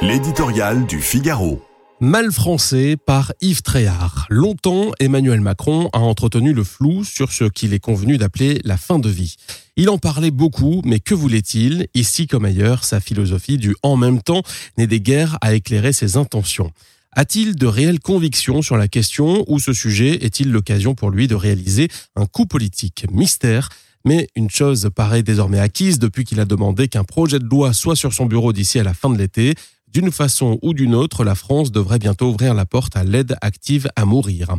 L'éditorial du Figaro. Mal français par Yves Tréhard. Longtemps, Emmanuel Macron a entretenu le flou sur ce qu'il est convenu d'appeler la fin de vie. Il en parlait beaucoup, mais que voulait-il? Ici comme ailleurs, sa philosophie du en même temps n'est des guerres à éclairer ses intentions. A-t-il de réelles convictions sur la question ou ce sujet est-il l'occasion pour lui de réaliser un coup politique Mystère? Mais une chose paraît désormais acquise depuis qu'il a demandé qu'un projet de loi soit sur son bureau d'ici à la fin de l'été. D'une façon ou d'une autre, la France devrait bientôt ouvrir la porte à l'aide active à mourir.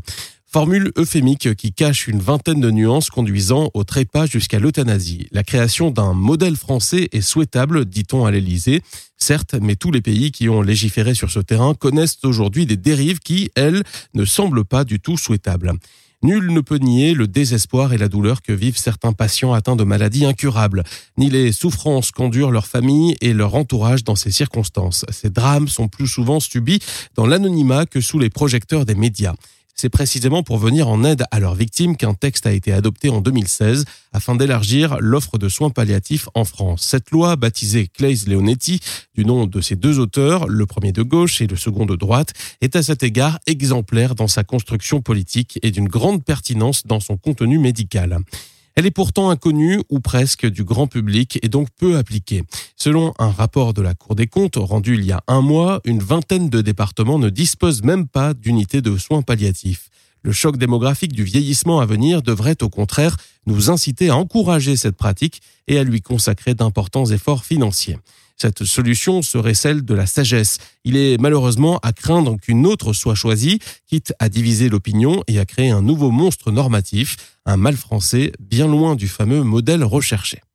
Formule euphémique qui cache une vingtaine de nuances conduisant au trépas jusqu'à l'euthanasie. La création d'un modèle français est souhaitable, dit-on à l'Élysée. Certes, mais tous les pays qui ont légiféré sur ce terrain connaissent aujourd'hui des dérives qui, elles, ne semblent pas du tout souhaitables. Nul ne peut nier le désespoir et la douleur que vivent certains patients atteints de maladies incurables, ni les souffrances qu'endurent leurs familles et leur entourage dans ces circonstances. Ces drames sont plus souvent subis dans l'anonymat que sous les projecteurs des médias. C'est précisément pour venir en aide à leurs victimes qu'un texte a été adopté en 2016 afin d'élargir l'offre de soins palliatifs en France. Cette loi, baptisée Claes Leonetti, du nom de ses deux auteurs, le premier de gauche et le second de droite, est à cet égard exemplaire dans sa construction politique et d'une grande pertinence dans son contenu médical. Elle est pourtant inconnue ou presque du grand public et donc peu appliquée. Selon un rapport de la Cour des comptes rendu il y a un mois, une vingtaine de départements ne disposent même pas d'unités de soins palliatifs. Le choc démographique du vieillissement à venir devrait au contraire nous inciter à encourager cette pratique et à lui consacrer d'importants efforts financiers. Cette solution serait celle de la sagesse. Il est malheureusement à craindre qu'une autre soit choisie, quitte à diviser l'opinion et à créer un nouveau monstre normatif, un mal français bien loin du fameux modèle recherché.